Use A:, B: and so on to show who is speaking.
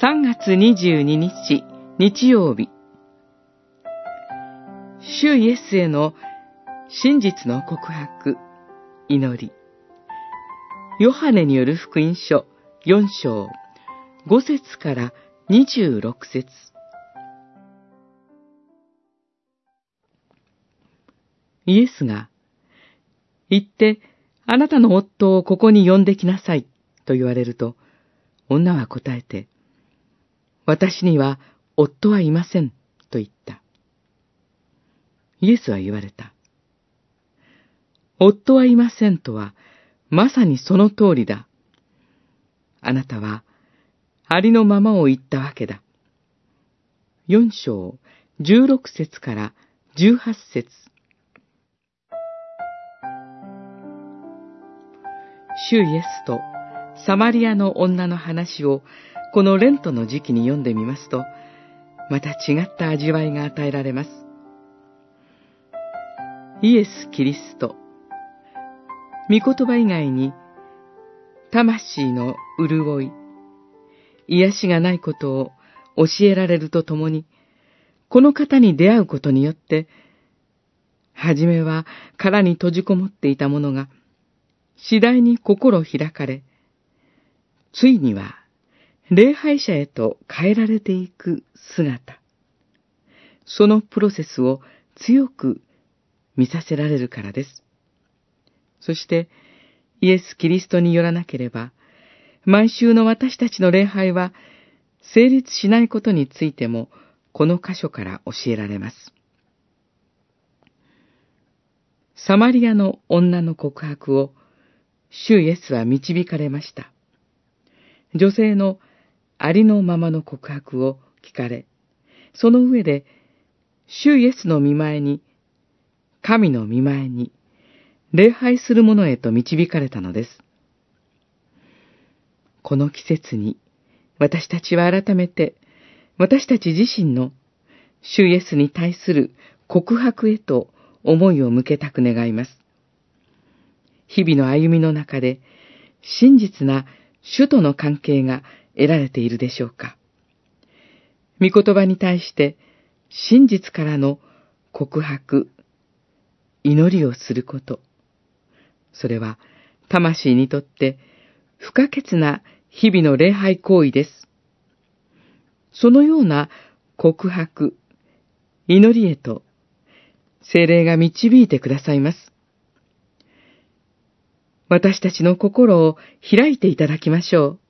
A: 3月22日日曜日。主イエスへの真実の告白、祈り。ヨハネによる福音書4章。5節から26節。イエスが、行って、あなたの夫をここに呼んできなさい、と言われると、女は答えて、私には夫はいません、と言った。イエスは言われた。夫はいませんとは、まさにその通りだ。あなたは、ありのままを言ったわけだ。四章、十六節から十八節。主イエスとサマリアの女の話をこのレントの時期に読んでみますと、また違った味わいが与えられます。イエス・キリスト。御言葉以外に、魂の潤い、癒しがないことを教えられるとともに、この方に出会うことによって、はじめは殻に閉じこもっていたものが、次第に心開かれ、ついには礼拝者へと変えられていく姿。そのプロセスを強く見させられるからです。そして、イエス・キリストによらなければ、毎週の私たちの礼拝は成立しないことについても、この箇所から教えられます。サマリアの女の告白を、主イエスは導かれました。女性のありのままの告白を聞かれ、その上で、主イエスの見前に、神の見前に、礼拝する者へと導かれたのです。この季節に、私たちは改めて、私たち自身の、主イエスに対する告白へと思いを向けたく願います。日々の歩みの中で、真実な主との関係が得られているでしょうか。御言葉に対して真実からの告白、祈りをすること。それは魂にとって不可欠な日々の礼拝行為です。そのような告白、祈りへと精霊が導いてくださいます。私たちの心を開いていただきましょう。